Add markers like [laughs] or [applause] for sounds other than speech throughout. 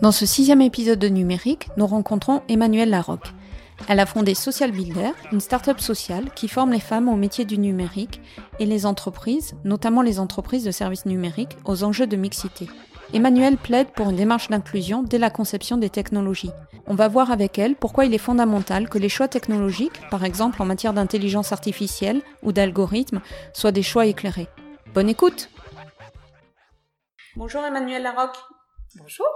Dans ce sixième épisode de Numérique, nous rencontrons Emmanuelle Larocque. Elle a fondé Social Builder, une start-up sociale qui forme les femmes au métier du numérique et les entreprises, notamment les entreprises de services numériques, aux enjeux de mixité. Emmanuelle plaide pour une démarche d'inclusion dès la conception des technologies. On va voir avec elle pourquoi il est fondamental que les choix technologiques, par exemple en matière d'intelligence artificielle ou d'algorithmes, soient des choix éclairés. Bonne écoute Bonjour Emmanuelle Larocque. Bonjour.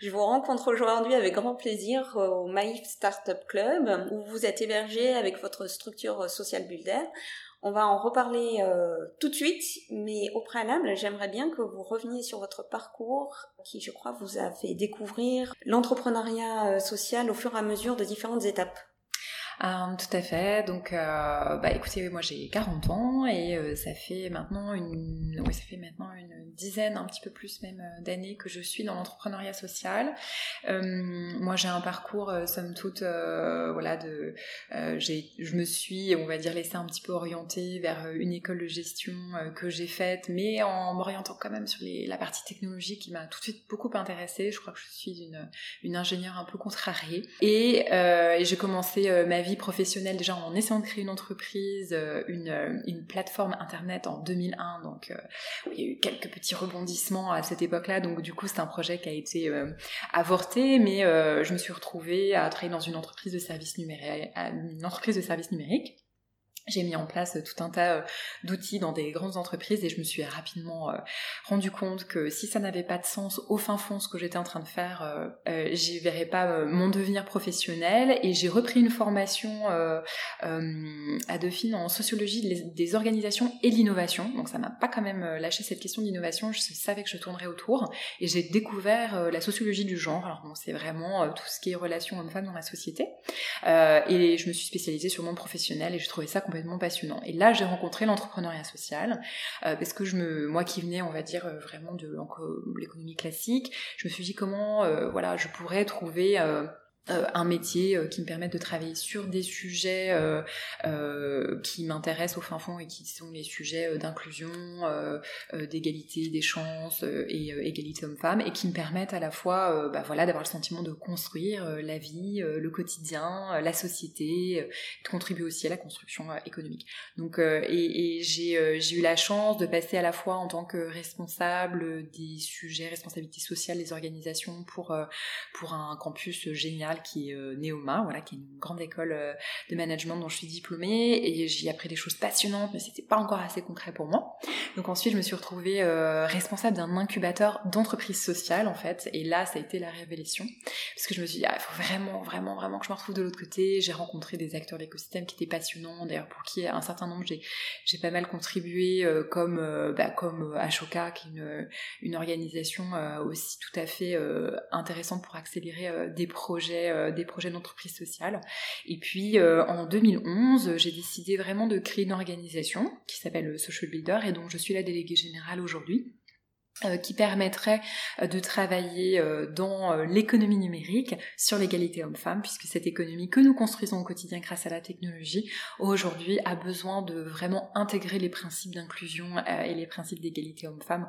Je vous rencontre aujourd'hui avec grand plaisir au Maïf Startup Club où vous êtes hébergé avec votre structure Social Builder. On va en reparler euh, tout de suite, mais au préalable, j'aimerais bien que vous reveniez sur votre parcours qui, je crois, vous a fait découvrir l'entrepreneuriat euh, social au fur et à mesure de différentes étapes. Euh, tout à fait. Donc, euh, bah, écoutez, moi j'ai 40 ans et euh, ça fait maintenant une, oui, ça fait maintenant une dizaine, un petit peu plus même d'années que je suis dans l'entrepreneuriat social. moi, j'ai un parcours, somme toute, voilà, de, je me suis, on va dire, laissé un petit peu orienter vers une école de gestion que j'ai faite, mais en m'orientant quand même sur la partie technologique qui m'a tout de suite beaucoup intéressée. Je crois que je suis une, une ingénieure un peu contrariée et, j'ai commencé ma vie professionnelle déjà en essayant de créer une entreprise, euh, une, euh, une plateforme internet en 2001. Donc euh, il y a eu quelques petits rebondissements à cette époque-là. Donc du coup c'est un projet qui a été avorté, mais je me suis retrouvée à travailler dans une entreprise de services numériques, une entreprise de services numériques j'ai mis en place tout un tas euh, d'outils dans des grandes entreprises et je me suis rapidement euh, rendu compte que si ça n'avait pas de sens au fin fond ce que j'étais en train de faire, euh, j'y verrais pas mon devenir professionnel et j'ai repris une formation à Dauphine en sociologie des organisations et l'innovation. Donc ça m'a pas quand même lâché cette question d'innovation, je savais que je tournerais autour et j'ai découvert la sociologie du genre. Alors bon, c'est vraiment tout ce qui est relation homme-femme dans la société et je me suis spécialisée sur le monde professionnel et je trouvais ça complètement passionnant. Et là, j'ai rencontré l'entrepreneuriat social euh, parce que je me, moi qui venais, on va dire euh, vraiment de l'économie classique, je me suis dit comment, euh, voilà, je pourrais trouver euh, un métier euh, qui me permette de travailler sur des sujets euh, euh qui m'intéressent au fin fond et qui sont les sujets d'inclusion, d'égalité des chances et égalité homme-femme et qui me permettent à la fois bah voilà, d'avoir le sentiment de construire la vie, le quotidien, la société, de contribuer aussi à la construction économique. Donc, et, et j'ai eu la chance de passer à la fois en tant que responsable des sujets, responsabilité sociale des organisations pour, pour un campus génial qui est euh, Neoma, voilà, qui est une grande école euh, de management dont je suis diplômée et j'y ai appris des choses passionnantes, mais c'était pas encore assez concret pour moi. Donc ensuite, je me suis retrouvée euh, responsable d'un incubateur d'entreprise sociale en fait, et là, ça a été la révélation, parce que je me suis dit, ah, il faut vraiment, vraiment, vraiment que je me retrouve de l'autre côté. J'ai rencontré des acteurs d'écosystème qui étaient passionnants, d'ailleurs pour qui un certain nombre j'ai pas mal contribué, comme bah, comme Ashoka, qui est une, une organisation aussi tout à fait intéressante pour accélérer des projets euh, des projets d'entreprise sociale. Et puis euh, en 2011, j'ai décidé vraiment de créer une organisation qui s'appelle Social Builder et donc je suis la déléguée générale aujourd'hui. Euh, qui permettrait euh, de travailler euh, dans l'économie numérique sur l'égalité homme-femme, puisque cette économie que nous construisons au quotidien grâce à la technologie, aujourd'hui a besoin de vraiment intégrer les principes d'inclusion et les principes d'égalité homme-femme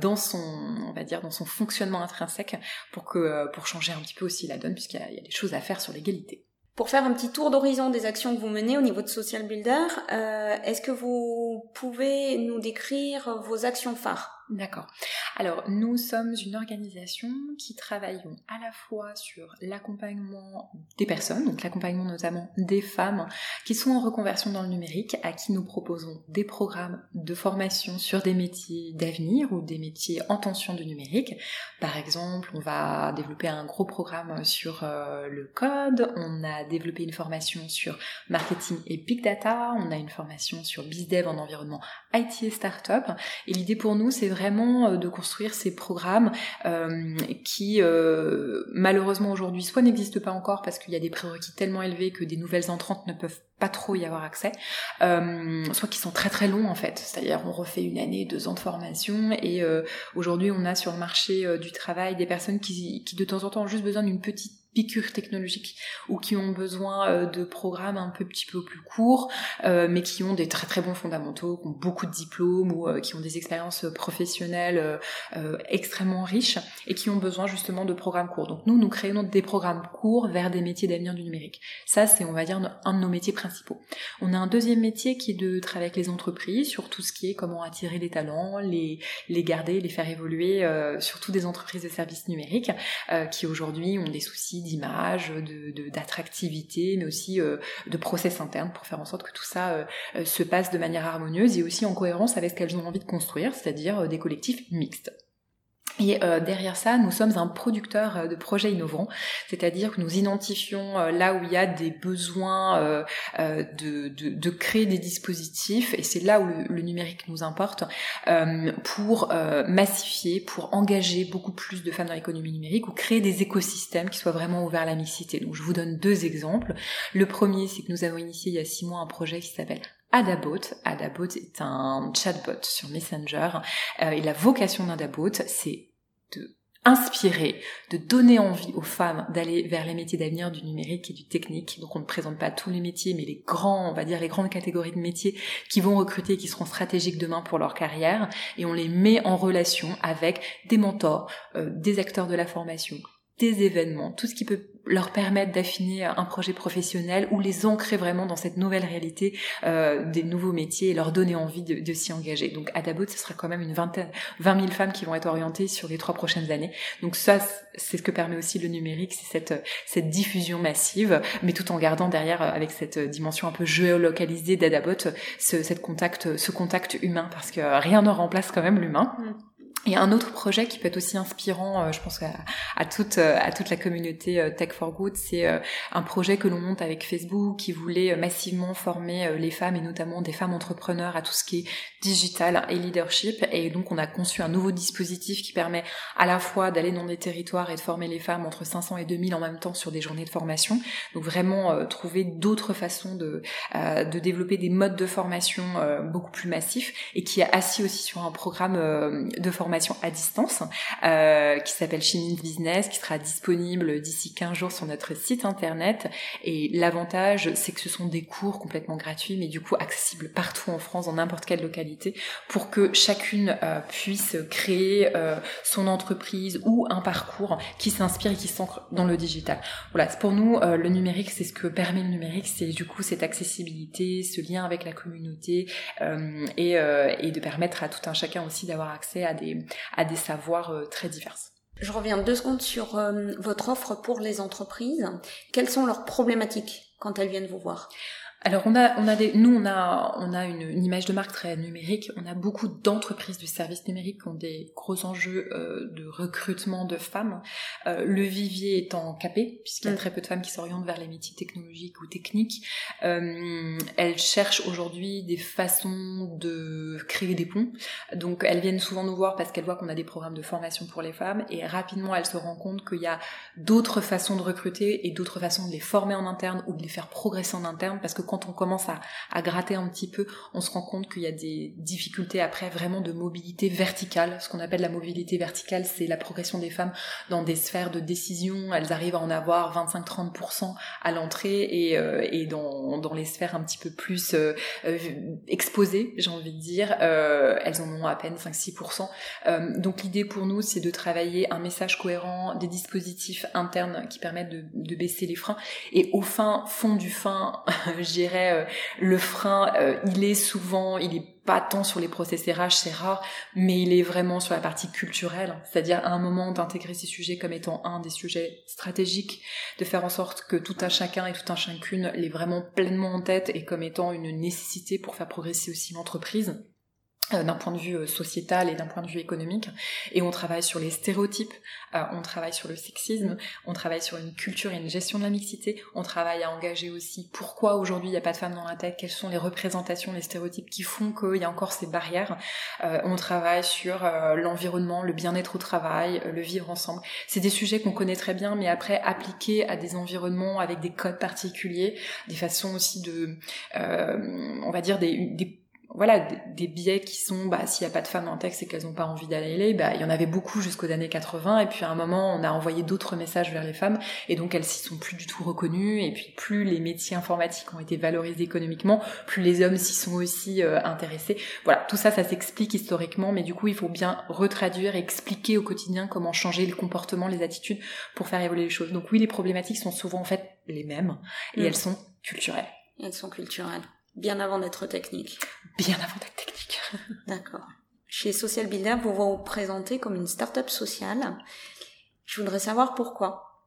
dans son, on va dire, dans son fonctionnement intrinsèque pour que, pour changer un petit peu aussi la donne, puisqu'il y, a des choses à faire sur l'égalité. Pour faire un petit tour d'horizon des actions que vous menez au niveau de Social Builder, est-ce que vous pouvez nous décrire vos actions phares? D'accord. Alors, nous sommes une organisation qui travaillons à la fois sur l'accompagnement des personnes, donc l'accompagnement notamment des femmes qui sont en reconversion dans le numérique, à qui nous proposons des programmes de formation sur des métiers d'avenir ou des métiers en tension du numérique. Par exemple, on va développer un gros programme sur euh, le code, on a développé une formation sur marketing et big data, on a une formation sur bizdev en environnement IT et startup. Et l'idée pour nous, c'est vraiment vraiment de construire ces programmes qui malheureusement aujourd'hui soit n'existent pas encore parce qu'il y a des prérequis tellement élevés que des nouvelles entrantes ne peuvent pas trop y avoir accès, euh, soit qui sont très très longs en fait, c'est-à-dire on refait une année, deux ans de formation et euh, aujourd'hui on a sur le marché euh, du travail des personnes qui, qui de temps en temps ont juste besoin d'une petite piqûres technologiques ou qui ont besoin euh, de programmes un peu petit peu plus courts, euh, mais qui ont des très très bons fondamentaux, qui ont beaucoup de diplômes ou euh, qui ont des expériences professionnelles extrêmement riches et qui ont besoin justement de programmes courts. Donc nous, nous créons des programmes courts vers des métiers d'avenir du numérique. Ça, c'est on va dire un de nos métiers principaux. On a un deuxième métier qui est de travailler avec les entreprises sur tout ce qui est comment attirer les talents, les les garder, les faire évoluer, surtout des entreprises de services numériques qui aujourd'hui ont des soucis d'image, de d'attractivité, mais aussi euh, de process interne pour faire en sorte que tout ça euh, euh, se passe de manière harmonieuse et aussi en cohérence avec ce qu'elles ont envie de construire, c'est-à-dire des collectifs mixtes. Et euh, derrière ça, nous sommes un producteur euh, de projets innovants, c'est-à-dire que nous identifions euh, là où il y a des besoins de, de, de, créer des dispositifs, et c'est là où le, numérique nous importe, pour massifier, pour engager beaucoup plus de femmes dans l'économie numérique, ou créer des écosystèmes qui soient vraiment ouverts à la mixité. Donc je vous donne deux exemples. Le premier, c'est que nous avons initié il y a six mois un projet qui s'appelle Adabot. Adabot est un chatbot sur Messenger euh, et la vocation d'Adabot, c'est de inspirer, de donner envie aux femmes d'aller vers les métiers d'avenir du numérique et du technique. Donc on ne présente pas tous les métiers, mais les grands, on va dire les grandes catégories de métiers qui vont recruter, qui seront stratégiques demain pour leur carrière, et on les met en relation avec des mentors, euh, des acteurs de la formation, des événements, tout ce qui peut leur permettre d'affiner un projet professionnel ou les ancrer vraiment dans cette nouvelle réalité euh, des nouveaux métiers et leur donner envie de, de s'y engager. Donc à Dabot, ce sera quand même une vingtaine, 20 000 femmes qui vont être orientées sur les trois prochaines années. Donc ça, c'est ce que permet aussi le numérique, c'est cette, cette diffusion massive, mais tout en gardant derrière, euh, avec cette dimension un peu géolocalisée d'Adabot, ce, cette contact, ce contact humain, parce que rien ne remplace quand même l'humain. Mm. Et un autre projet qui peut être aussi inspirant, euh, je pense à, toute euh, à toute la communauté euh, Tech for Good, c'est un projet que l'on monte avec Facebook qui voulait massivement former les femmes et notamment des femmes entrepreneurs à tout ce qui est digital et leadership. Et donc on a conçu un nouveau dispositif qui permet à la fois d'aller dans des territoires et de former les femmes entre 500 et 2000 en même temps sur des journées de formation. Donc vraiment trouver d'autres façons de de développer des modes de formation beaucoup plus massifs et qui est assis aussi sur un programme de formation à distance euh, qui s'appelle Chimine Business, qui sera disponible d'ici 15 jours sur notre site internet. Et l'avantage, c'est que ce sont des cours complètement gratuits, mais du coup accessibles partout en France, dans n'importe quelle localité, pour que chacune euh, puisse créer euh, son entreprise ou un parcours qui s'inspire et qui s'ancre dans le digital. Voilà, pour nous, le numérique, c'est ce que permet le numérique, c'est du coup cette accessibilité, ce lien avec la communauté et, et de permettre à tout un chacun aussi d'avoir accès à des, à des savoirs euh, très divers. Je reviens deux secondes sur euh, votre offre pour les entreprises. Quelles sont leurs problématiques quand elles viennent vous voir? Alors on a, on a des, nous on a, on a une, image de marque très numérique. On a beaucoup d'entreprises du service numérique qui ont des gros enjeux euh, de recrutement de femmes. Euh, le vivier étant capé, puisqu'il y a mm. très peu de femmes qui s'orientent vers les métiers technologiques ou techniques. Euh, elles cherchent aujourd'hui des façons de créer des ponts. Donc elles viennent souvent nous voir parce qu'elles voient qu'on a des programmes de formation pour les femmes et rapidement elles se rendent compte qu'il y a d'autres façons de recruter et d'autres façons de les former en interne ou de les faire progresser en interne parce que quand on commence à, gratter un petit peu, on se rend compte qu'il y a des difficultés après vraiment de mobilité verticale. Ce qu'on appelle la mobilité verticale, c'est la progression des femmes dans des sphères de décision. Elles arrivent à en avoir 25-30% à l'entrée et, euh, dans, les sphères un petit peu plus euh, euh, exposées, j'ai envie de dire, elles en ont à peine 5-6%. donc l'idée pour nous, c'est de travailler un message cohérent, des dispositifs internes qui permettent de, de baisser les freins. Et au fin fond du fin, [laughs] j'ai euh, le frein, euh, il est souvent, il est pas tant sur les process RH, c'est rare, mais il est vraiment sur la partie culturelle, c'est-à-dire à un moment d'intégrer ces sujets comme étant un des sujets stratégiques, de faire en sorte que tout un chacun et tout un chacune l'ait vraiment pleinement en tête et comme étant une nécessité pour faire progresser aussi l'entreprise. Euh, d'un point de vue euh, sociétal et d'un point de vue économique. Et on travaille sur les stéréotypes, euh, on travaille sur le sexisme, on travaille sur une culture et une gestion de la mixité, on travaille à engager aussi pourquoi aujourd'hui il n'y a pas de femmes dans la tech, quelles sont les représentations, les stéréotypes qui font qu'il y a encore ces barrières. on travaille sur l'environnement, le bien-être au travail, le vivre ensemble. C'est des sujets qu'on connaît très bien, mais après appliqués à des environnements avec des codes particuliers, des façons aussi de, on va dire des, des voilà des, biais qui sont bah s'il y a pas de femmes en texte et qu'elles n'ont pas envie d'aller bah il y en avait beaucoup jusqu'aux années 80 et puis à un moment on a envoyé d'autres messages vers les femmes et donc elles s'y sont plus du tout reconnues et puis plus les métiers informatiques ont été valorisés économiquement plus les hommes s'y sont aussi euh, intéressés. Voilà tout ça ça s'explique historiquement mais du coup il faut bien retraduire et expliquer au quotidien comment changer le comportement les attitudes pour faire évoluer les choses. Donc oui les problématiques sont souvent en fait les mêmes et mm. elles sont culturelles. Elles sont culturelles Bien avant d'être technique. Bien avant d'être technique. [laughs] D'accord. Chez Social Builder, vous vous présentez comme une start-up sociale. Je voudrais savoir pourquoi.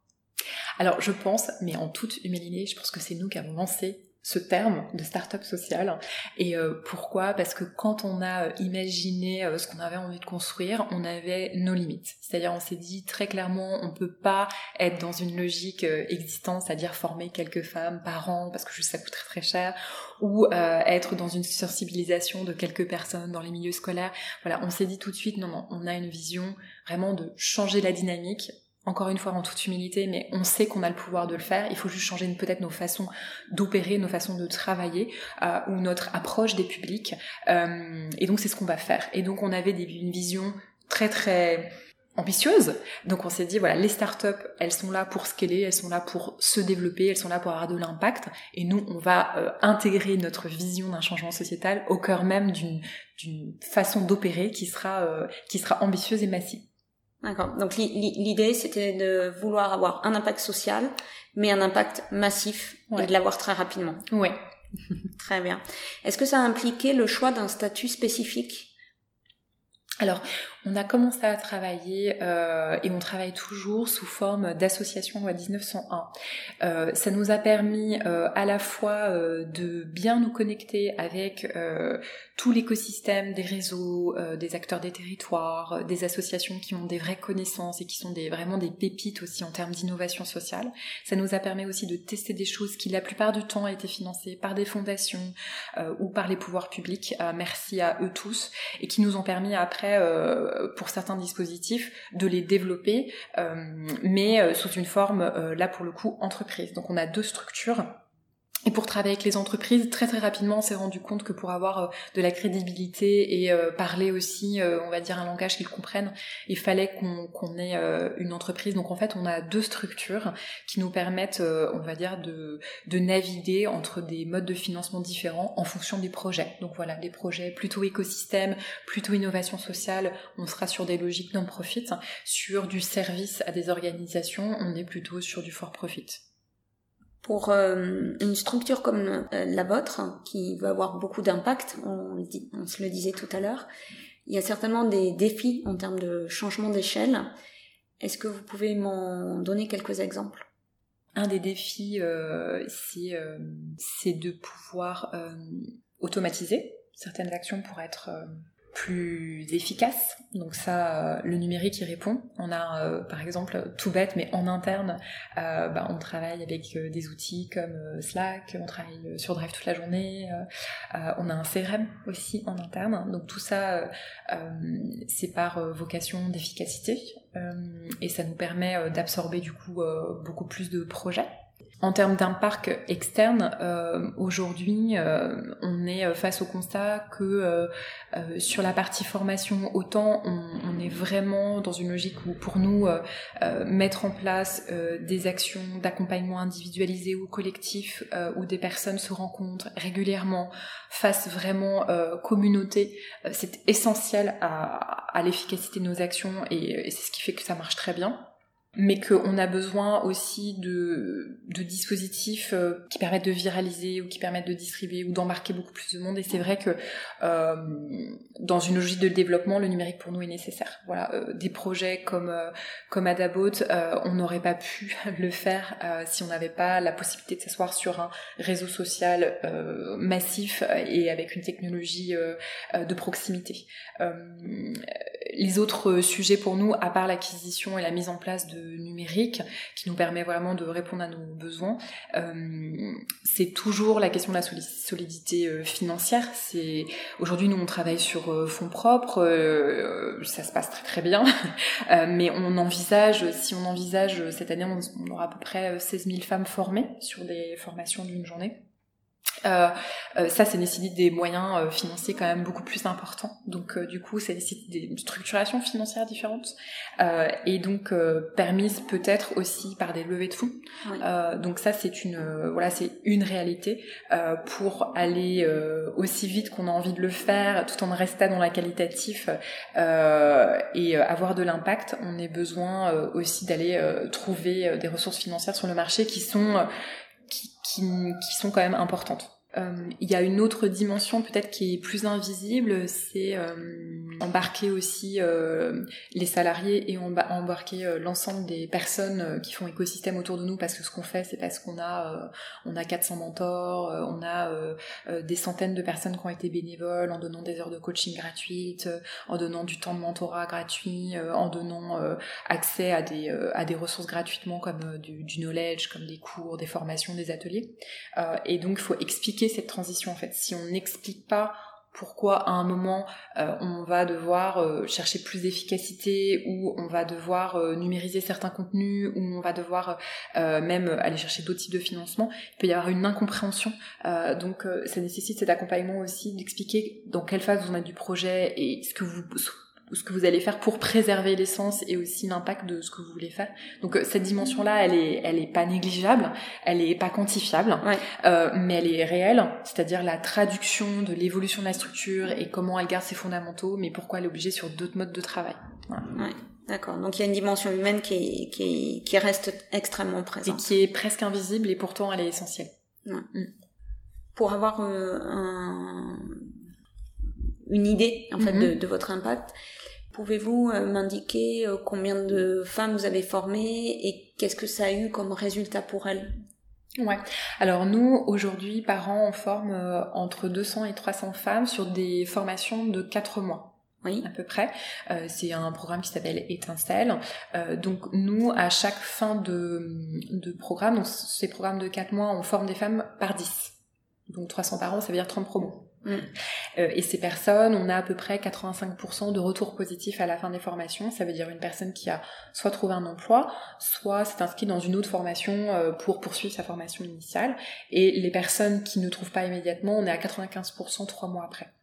Alors, je pense, mais en toute humilité, je pense que c'est nous qui avons lancé ce terme de start-up sociale. Et euh, pourquoi? Parce que quand on a euh, imaginé euh, ce qu'on avait envie de construire, on avait nos limites. C'est-à-dire on s'est dit très clairement, on peut pas être dans une logique existante, c'est-à-dire former quelques femmes par an parce que ça coûte très très cher, ou être dans une sensibilisation de quelques personnes dans les milieux scolaires. Voilà, on s'est dit tout de suite, non, non, on a une vision vraiment de changer la dynamique encore une fois en toute humilité, mais on sait qu'on a le pouvoir de le faire. Il faut juste changer peut-être nos façons d'opérer, nos façons de travailler euh, ou notre approche des publics. Euh, et donc c'est ce qu'on va faire. Et donc on avait des, une vision très très ambitieuse. Donc on s'est dit voilà, les startups, elles sont là pour scaler, elles sont là pour se développer, elles sont là pour avoir de l'impact. Et nous, on va euh, intégrer notre vision d'un changement sociétal au cœur même d'une façon d'opérer qui sera qui sera ambitieuse et massive. D'accord. Donc l'idée, c'était de vouloir avoir un impact social, mais un impact massif et de l'avoir très rapidement. Oui. très bien. Est-ce que ça a impliqué le choix d'un statut spécifique? Alors, on a commencé à travailler euh, et on travaille toujours sous forme d'association loi 1901. Euh, ça nous a permis euh, à la fois de bien nous connecter avec tout l'écosystème des réseaux, des acteurs des territoires, des associations qui ont des vraies connaissances et qui sont des, vraiment des pépites aussi en termes d'innovation sociale. Ça nous a permis aussi de tester des choses qui la plupart du temps étaient financées par des fondations ou par les pouvoirs publics. merci à eux tous et qui nous ont permis après euh, pour certains dispositifs de les développer, euh, mais euh, sous une forme, là pour le coup, entreprise. Donc on a deux structures et pour travailler avec les entreprises, très très rapidement, on s'est rendu compte que pour avoir euh, de la crédibilité et euh, parler aussi, euh, on va dire, un langage qu'ils comprennent, il fallait qu'on ait une entreprise. Donc en fait, on a deux structures qui nous permettent, on va dire, de, de naviguer entre des modes de financement différents en fonction des projets. Donc voilà, des projets plutôt écosystème, plutôt innovation sociale, on sera sur des logiques non-profit. Sur du service à des organisations, on est plutôt sur du for-profit pour euh, une structure comme euh, la vôtre, qui va avoir beaucoup d'impact, on, se le disait tout à l'heure, il y a certainement des défis en termes de changement d'échelle. Est-ce que vous pouvez m'en donner quelques exemples? Un des défis, euh, c'est de pouvoir automatiser certaines actions pour être plus efficace. Donc ça, euh, le numérique y répond. On a euh, par exemple tout bête, mais en interne, euh, bah, on travaille avec des outils comme Slack, on travaille sur Drive toute la journée, on a un CRM aussi en interne. Donc tout ça, c'est par vocation d'efficacité et ça nous permet d'absorber du coup beaucoup plus de projets en termes d'un parc externe, euh, aujourd'hui, euh, on est euh, face au constat que sur la partie formation, autant on, est vraiment dans une logique où pour nous, mettre en place des actions d'accompagnement individualisé ou collectif, où des personnes se rencontrent régulièrement, fassent vraiment communauté, c'est essentiel à, l'efficacité de nos actions et c'est ce qui fait que ça marche très bien. Mais qu'on a besoin aussi de, de dispositifs euh, qui permettent de viraliser ou qui permettent de distribuer ou d'embarquer beaucoup plus de monde. Et c'est vrai que euh, dans une logique de développement, le numérique pour nous est nécessaire. Voilà, euh, des projets comme comme Adabot, on n'aurait pas pu [laughs] le faire si on n'avait pas la possibilité de s'asseoir sur un réseau social massif et avec une technologie de proximité. Les autres sujets pour nous, à part l'acquisition et la mise en place de numérique qui nous permet vraiment de répondre à nos besoins. Euh, c'est toujours la question de la solidité euh, financière. C'est aujourd'hui nous on travaille sur euh, fonds propres, ça se passe très très bien, [laughs] mais on envisage, si on envisage cette année, on, on aura à peu près 16 000 femmes formées sur des formations d'une journée. Euh, euh, ça, ça nécessite des moyens euh, financiers quand même beaucoup plus importants. Donc, du coup, ça nécessite des structurations financières différentes et donc permises peut-être aussi par des levées de fonds. donc ça, c'est une voilà, c'est une réalité pour aller aussi vite qu'on a envie de le faire, tout en restant dans la qualitatif et avoir de l'impact. On a besoin aussi d'aller trouver des ressources financières sur le marché qui sont qui, sont quand même importantes. Euh, il y a une autre dimension peut-être qui est plus invisible, c'est euh, embarquer aussi euh, les salariés et embarquer l'ensemble des personnes qui font écosystème autour de nous parce que ce qu'on fait c'est parce qu'on a on a 400 mentors, on a des centaines de personnes qui ont été bénévoles en donnant des heures de coaching gratuites, en donnant du temps de mentorat gratuit, en donnant accès à des à des ressources gratuitement comme du, du knowledge, comme des cours, des formations, des ateliers. et donc il faut expliquer cette transition en fait. Si on n'explique pas pourquoi à un moment euh, on va devoir euh, chercher plus d'efficacité ou on va devoir euh, numériser certains contenus ou on va devoir même aller chercher d'autres types de financement, il peut y avoir une incompréhension. donc ça nécessite cet accompagnement aussi d'expliquer dans quelle phase vous êtes du projet et ce que vous ce que vous allez faire pour préserver l'essence et aussi l'impact de ce que vous voulez faire. Donc euh, cette dimension-là, elle est, elle est pas négligeable, elle est pas quantifiable, euh, mais elle est réelle, c'est-à-dire la traduction de l'évolution de la structure et comment elle garde ses fondamentaux, mais pourquoi elle est obligée sur d'autres modes de travail. Ouais. D'accord. Donc il y a une dimension humaine qui, qui, qui reste extrêmement présente. Et qui est presque invisible et pourtant elle est essentielle. Mm. Pour avoir euh, un, une idée en fait de, mm-hmm. de, votre impact, Pouvez-vous euh, m'indiquer euh, combien de femmes vous avez formées et qu'est-ce que ça a eu comme résultat pour elles? Ouais. Alors nous, aujourd'hui, par an, on forme euh, entre 200 et 300 femmes sur des formations de 4 mois. Oui. à peu près. c'est un programme qui s'appelle Étincelle. donc nous, à chaque fin de, de programme, donc ces programmes de 4 mois, on forme des femmes par 10. Donc 300 par an, ça veut dire 30 promos. Euh, et ces personnes, on a à peu près 85% de retours positifs à la fin des formations. Ça veut dire une personne qui a soit trouvé un emploi, soit s'est inscrite dans une autre formation euh, pour poursuivre sa formation initiale. Et les personnes qui ne trouvent pas immédiatement, on est à 95% trois mois après.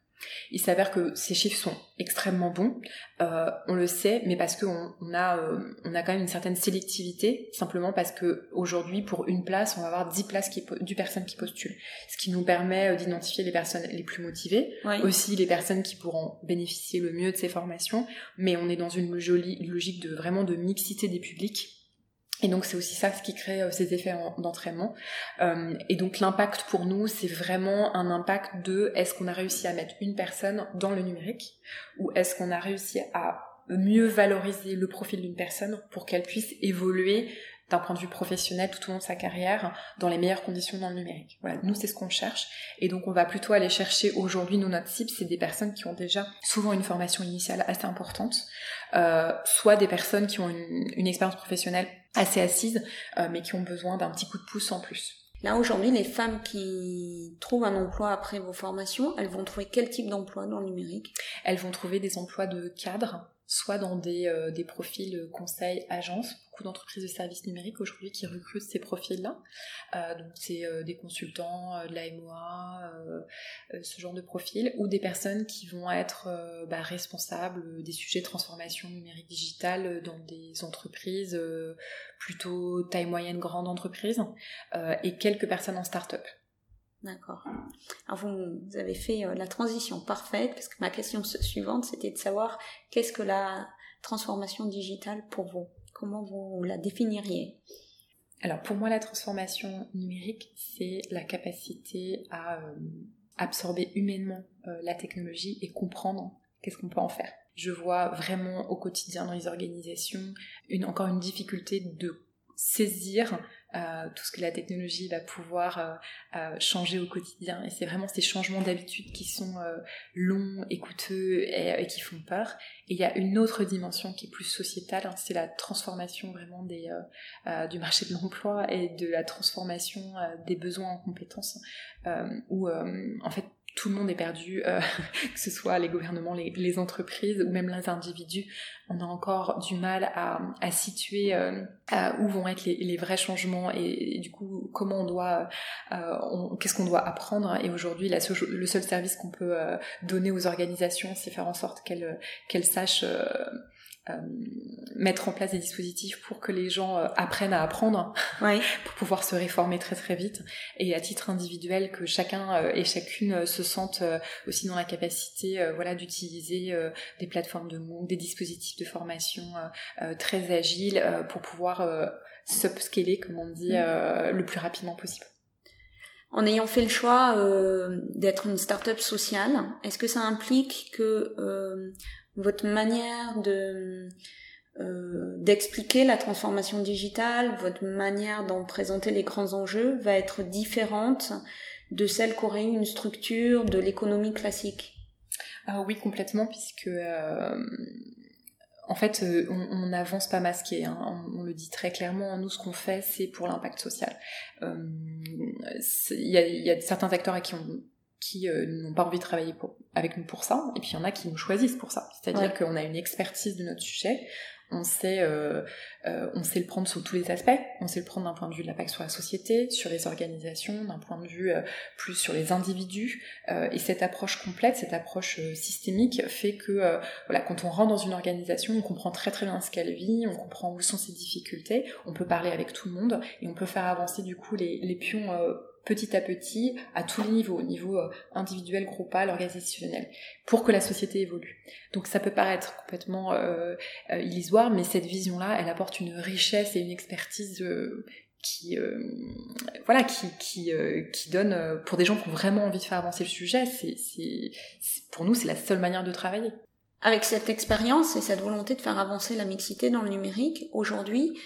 Il s'avère que ces chiffres sont extrêmement bons, euh, on le sait, mais parce qu'on on a, euh, on a quand même une certaine sélectivité, simplement parce que aujourd'hui, pour une place, on va avoir 10 places qui, 10 personnes qui postulent, ce qui nous permet euh, d'identifier les personnes les plus motivées, aussi les personnes qui pourront bénéficier le mieux de ces formations, mais on est dans une jolie logique de vraiment de mixité des publics et donc c'est aussi ça ce qui crée euh, ces effets d'entraînement. Euh, et donc l'impact pour nous, c'est vraiment un impact de est-ce qu'on a réussi à mettre une personne dans le numérique ou est-ce qu'on a réussi à mieux valoriser le profil d'une personne pour qu'elle puisse évoluer d'un point de vue professionnel tout au long de sa carrière dans les meilleures conditions dans le numérique. Voilà, nous c'est ce qu'on cherche et donc on va plutôt aller chercher aujourd'hui nous notre cible c'est des personnes qui ont déjà souvent une formation initiale assez importante, euh, soit des personnes qui ont une, expérience professionnelle assez assise euh, mais qui ont besoin d'un petit coup de pouce en plus. Là aujourd'hui, les femmes qui trouvent un emploi après vos formations, elles vont trouver quel type d'emploi dans le numérique? Elles vont trouver des emplois de cadre, soit dans des, euh, des profils conseil agence, beaucoup d'entreprises de services numériques aujourd'hui qui recrutent ces profils-là. Euh, donc c'est euh, des consultants, de la MOA, ce genre de profil, ou des personnes qui vont être bah, responsables des sujets de transformation numérique digitale dans des entreprises plutôt taille moyenne, grande entreprise, et quelques personnes en start-up. D'accord. Alors vous, avez fait euh, la transition parfaite parce que ma question suivante c'était de savoir qu'est-ce que la transformation digitale pour vous? Comment vous la définiriez? Alors pour moi, la transformation numérique, c'est la capacité à absorber humainement la technologie et comprendre qu'est-ce qu'on peut en faire. Je vois vraiment au quotidien dans les organisations encore une difficulté de saisir euh, tout ce que la technologie va pouvoir euh, euh, changer au quotidien. Et c'est vraiment ces changements d'habitude qui sont longs et coûteux et, qui font peur. Et il y a une autre dimension qui est plus sociétale, hein, c'est la transformation vraiment des, du marché de l'emploi et de la transformation des besoins en compétences, où en fait tout le monde est perdu, euh, [laughs] que ce soit les gouvernements, les, entreprises ou même les individus. On a encore du mal à, situer euh, où vont être les, vrais changements et, du coup comment on doit, euh, qu'est-ce qu'on doit apprendre. Et aujourd'hui, le seul service qu'on peut donner aux organisations, c'est faire en sorte qu'elles qu'elles sachent euh, mettre en place des dispositifs pour que les gens euh, apprennent à apprendre, [laughs] pour pouvoir se réformer très très vite, et à titre individuel que chacun euh, et chacune se sente aussi dans la capacité, voilà, d'utiliser des plateformes de MOOC, des dispositifs de formation très agiles pour pouvoir subscaler, comme on dit, mm. le plus rapidement possible. En ayant fait le choix d'être une start-up sociale, est-ce que ça implique que votre manière de euh, d'expliquer la transformation digitale, votre manière d'en présenter les grands enjeux va être différente de celle qu'aurait eu une structure de l'économie classique. Ah oui, complètement, puisque euh, en fait, euh, on n'avance pas masqué. Hein. On, le dit très clairement. Nous, ce qu'on fait, c'est pour l'impact social. Il y, y, a, certains acteurs à qui on qui euh, n'ont pas envie de travailler avec nous pour ça, et puis il y en a qui nous choisissent pour ça. C'est-à-dire qu'on a une expertise de notre sujet, on sait, euh, euh, on sait le prendre sous tous les aspects, on sait le prendre d'un point de vue de l'impact sur la société, sur les organisations, d'un point de vue plus sur les individus, et cette approche complète, cette approche systémique fait que voilà, quand on rentre dans une organisation, on comprend très très bien ce qu'elle vit, on comprend où sont ses difficultés, on peut parler avec tout le monde, et on peut faire avancer du coup les, les pions petit à petit, à tous les niveaux, au niveau euh, individuel, groupal, organisationnel, pour que la société évolue. Donc ça peut paraître complètement euh, euh illusoire, mais cette vision-là, elle apporte une richesse et une expertise qui, voilà, qui, qui, donne, pour des gens qui ont vraiment envie de faire avancer le sujet, c'est, pour nous, c'est la seule manière de travailler. Avec cette expérience et cette volonté de faire avancer la mixité dans le numérique, aujourd'hui,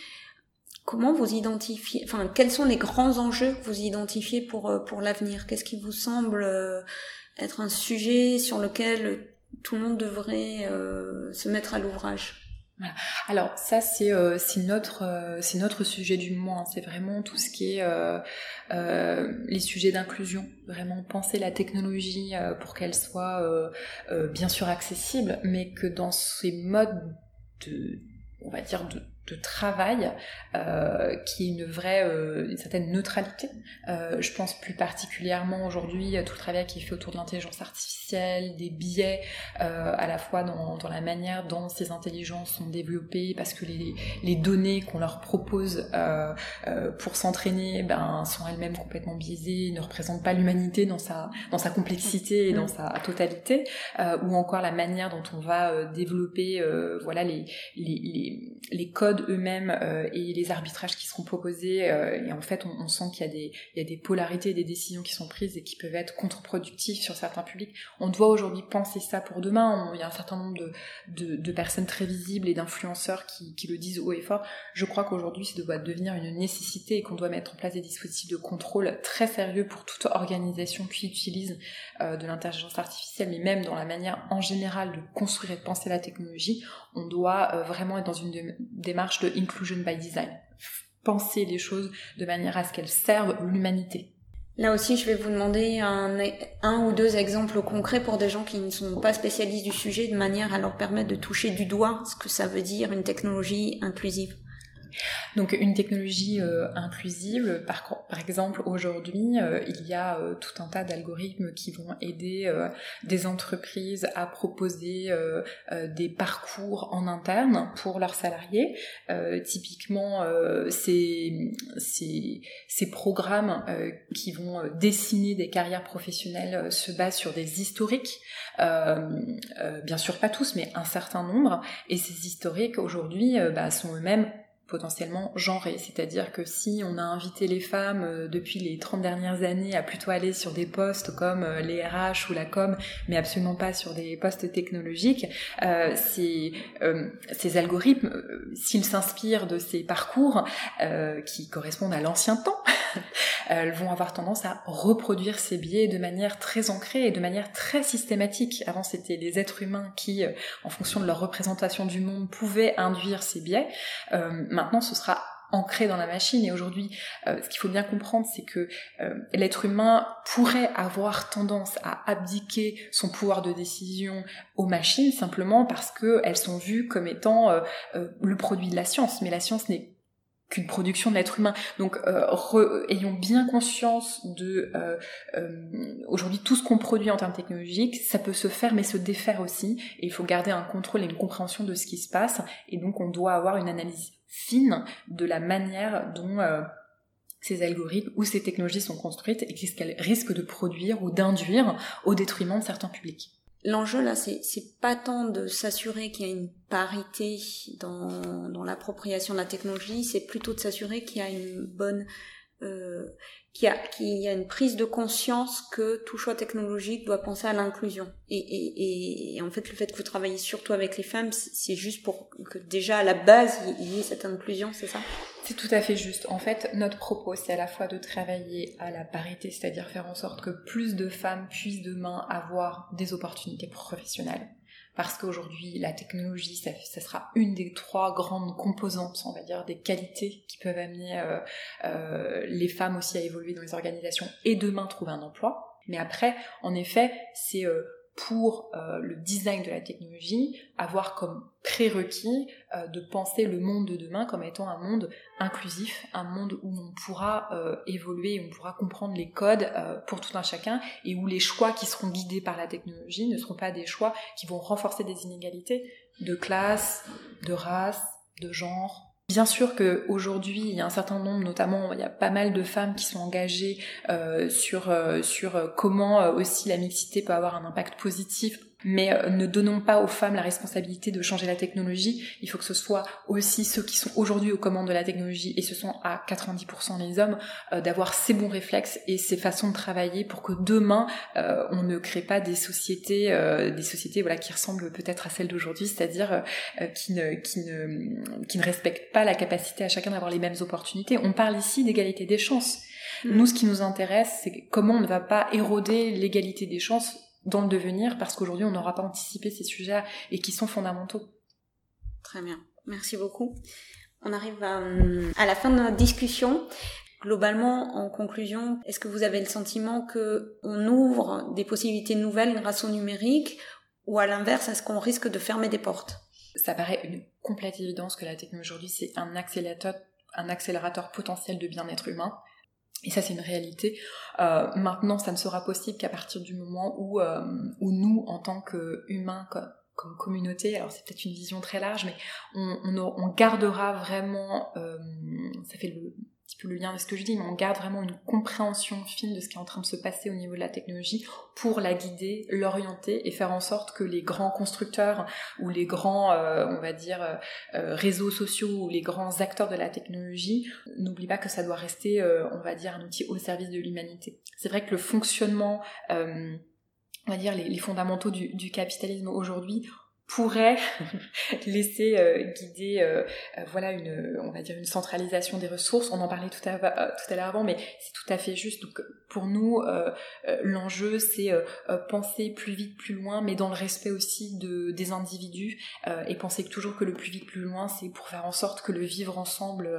comment vous identifiez, enfin, quels sont les grands enjeux que vous identifiez pour, euh, pour l'avenir? Qu'est-ce qui vous semble euh, être un sujet sur lequel tout le monde devrait euh, se mettre à l'ouvrage? Alors ça c'est notre c'est notre sujet du moment. Hein. C'est vraiment tout ce qui est les sujets d'inclusion. Vraiment penser la technologie pour qu'elle soit bien sûr accessible, mais que dans ces modes de on va dire de de travail euh, qui est une vraie, euh, une certaine neutralité. Euh, je pense plus particulièrement aujourd'hui à tout le travail qui est fait autour de l'intelligence artificielle, des biais à la fois dans, dans, la manière dont ces intelligences sont développées, parce que les, les données qu'on leur propose pour s'entraîner ben, sont elles-mêmes complètement biaisées, ne représentent pas l'humanité dans sa, dans sa complexité et dans sa totalité, ou encore la manière dont on va développer voilà, les, les, les, les codes eux-mêmes euh, et les arbitrages qui seront proposés. Euh, et en fait, on, sent qu'il y, a des, il y a des polarités, des décisions qui sont prises et qui peuvent être contre-productives sur certains publics. On doit aujourd'hui penser ça pour demain. il y a un certain nombre de, de, personnes très visibles et d'influenceurs qui, qui, le disent haut et fort. Je crois qu'aujourd'hui, ça doit devenir une nécessité et qu'on doit mettre en place des dispositifs de contrôle très sérieux pour toute organisation qui utilise euh, de l'intelligence artificielle, mais même dans la manière en général de construire et de penser la technologie, on doit vraiment être dans une démarche de inclusion by design. Penser les choses de manière à ce qu'elles servent l'humanité. Là aussi, je vais vous demander un, un, ou deux exemples concrets pour des gens qui ne sont pas spécialistes du sujet, de manière à leur permettre de toucher du doigt ce que ça veut dire une technologie inclusive. Donc une technologie euh, inclusive, par, exemple aujourd'hui, euh, il y a euh, tout un tas d'algorithmes qui vont aider des entreprises à proposer des parcours en interne pour leurs salariés. typiquement, ces, programmes qui vont dessiner des carrières professionnelles se basent sur des historiques, bien sûr pas tous, mais un certain nombre, et ces historiques aujourd'hui bah, sont eux-mêmes potentiellement genrée. C'est-à-dire que si on a invité les femmes euh, depuis les 30 dernières années à plutôt aller sur des postes comme euh, les RH ou la com, mais absolument pas sur des postes technologiques, euh, ces, ces algorithmes, s'ils s'inspirent de ces parcours qui correspondent à l'ancien temps, [laughs] vont avoir tendance à reproduire ces biais de manière très ancrée et de manière très systématique. Avant, c'était les êtres humains qui, en fonction de leur représentation du monde, pouvaient induire ces biais. Euh, maintenant, ce sera ancré dans la machine. Et aujourd'hui euh, ce qu'il faut bien comprendre c'est que euh, l'être humain pourrait avoir tendance à abdiquer son pouvoir de décision aux machines simplement parce qu'elles sont vues comme étant le produit de la science. Mais la science n'est qu'une production de l'être humain. Donc, ayons bien conscience de aujourd'hui tout ce qu'on produit en termes technologiques, ça peut se faire mais se défaire aussi. Et il faut garder un contrôle et une compréhension de ce qui se passe. Et donc, on doit avoir une analyse fine de la manière dont euh, ces algorithmes ou ces technologies sont construites et qu'est-ce qu'elles risquent de produire ou d'induire au détriment de certains publics. L'enjeu là, c'est, pas tant de s'assurer qu'il y a une parité dans, l'appropriation de la technologie, c'est plutôt de s'assurer qu'il y a une bonne euh, qu'il y, y a une prise de conscience que tout choix technologique doit penser à l'inclusion. Et, et, et, en fait, le fait que vous travaillez surtout avec les femmes, c'est juste pour que déjà à la base, il y ait cette inclusion, c'est ça? C'est tout à fait juste. En fait, notre propos, c'est à la fois de travailler à la parité, c'est-à-dire faire en sorte que plus de femmes puissent demain avoir des opportunités professionnelles parce qu'aujourd'hui la technologie ça, sera une des trois grandes composantes on va dire des qualités qui peuvent amener euh, euh, les femmes aussi à évoluer dans les organisations et demain trouver un emploi. Mais après en effet c'est euh, pour euh, le design de la technologie, avoir comme prérequis euh, de penser le monde de demain comme étant un monde inclusif, un monde où on pourra euh, évoluer, on pourra comprendre les codes pour tout un chacun, et où les choix qui seront guidés par la technologie ne seront pas des choix qui vont renforcer des inégalités de classe, de race, de genre, Bien sûr qu'aujourd'hui, il y a un certain nombre, notamment, il y a pas mal de femmes qui sont engagées euh, sur, euh, sur comment euh, aussi la mixité peut avoir un impact positif mais euh, ne donnons pas aux femmes la responsabilité de changer la technologie. Il faut que ce soit aussi ceux qui sont aujourd'hui aux commandes de la technologie, et ce sont à 90% les hommes, euh, d'avoir ces bons réflexes et ces façons de travailler pour que demain euh, on ne crée pas des sociétés, des sociétés voilà qui ressemblent peut-être à celles d'aujourd'hui, c'est-à-dire qui ne qui ne qui ne respectent pas la capacité à chacun d'avoir les mêmes opportunités. On parle ici d'égalité des chances. Mm. Nous, ce qui nous intéresse, c'est comment on ne va pas éroder l'égalité des chances dans le devenir parce qu'aujourd'hui on n'aura pas anticipé ces sujets et qui sont fondamentaux. Très bien, merci beaucoup. On arrive à, à la fin de notre discussion. Globalement, en conclusion, est-ce que vous avez le sentiment que on ouvre des possibilités nouvelles grâce au numérique ou à l'inverse, est-ce qu'on risque de fermer des portes? Ça paraît une complète évidence que la technologie aujourd'hui c'est un accélérateur, un accélérateur potentiel de bien-être humain. Et ça, c'est une réalité. Euh, maintenant, ça ne sera possible qu'à partir du moment où, euh, où nous, en tant qu'humains, comme, comme communauté, alors c'est peut-être une vision très large, mais on, gardera vraiment, euh, ça fait le, petit peu le lien de ce que je dis, mais on garde vraiment une compréhension fine de ce qui est en train de se passer au niveau de la technologie pour la guider, l'orienter et faire en sorte que les grands constructeurs ou les grands, euh, on va dire, euh, euh, réseaux sociaux ou les grands acteurs de la technologie n'oublient pas que ça doit rester, on va dire, un outil au service de l'humanité. C'est vrai que le fonctionnement, on va dire, les, fondamentaux du capitalisme aujourd'hui pourrait [laughs] laisser euh, guider euh, euh, voilà une on va dire une centralisation des ressources. On en parlait tout à, tout à l'heure avant mais c'est tout à fait juste. Donc pour nous l'enjeu c'est penser plus vite plus loin mais dans le respect aussi de des individus et penser toujours que le plus vite plus loin c'est pour faire en sorte que le vivre ensemble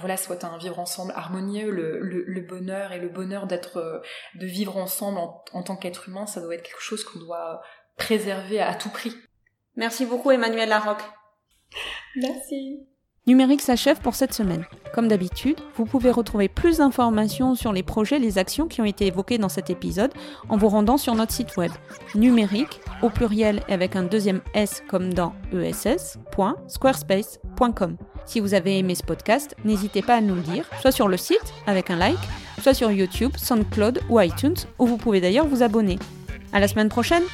voilà soit un vivre ensemble harmonieux. Le, le, bonheur et le bonheur d'être de vivre ensemble en, en tant qu'être humain ça doit être quelque chose qu'on doit préserver à tout prix Merci beaucoup Emmanuel Larocque. Merci. Numérique s'achève pour cette semaine. Comme d'habitude, vous pouvez retrouver plus d'informations sur les projets et les actions qui ont été évoquées dans cet épisode en vous rendant sur notre site web numérique au pluriel et avec un deuxième S comme dans ess.squarespace.com. Si vous avez aimé ce podcast, n'hésitez pas à nous le dire, soit sur le site avec un like, soit sur YouTube, SoundCloud ou iTunes, où vous pouvez d'ailleurs vous abonner. À la semaine prochaine!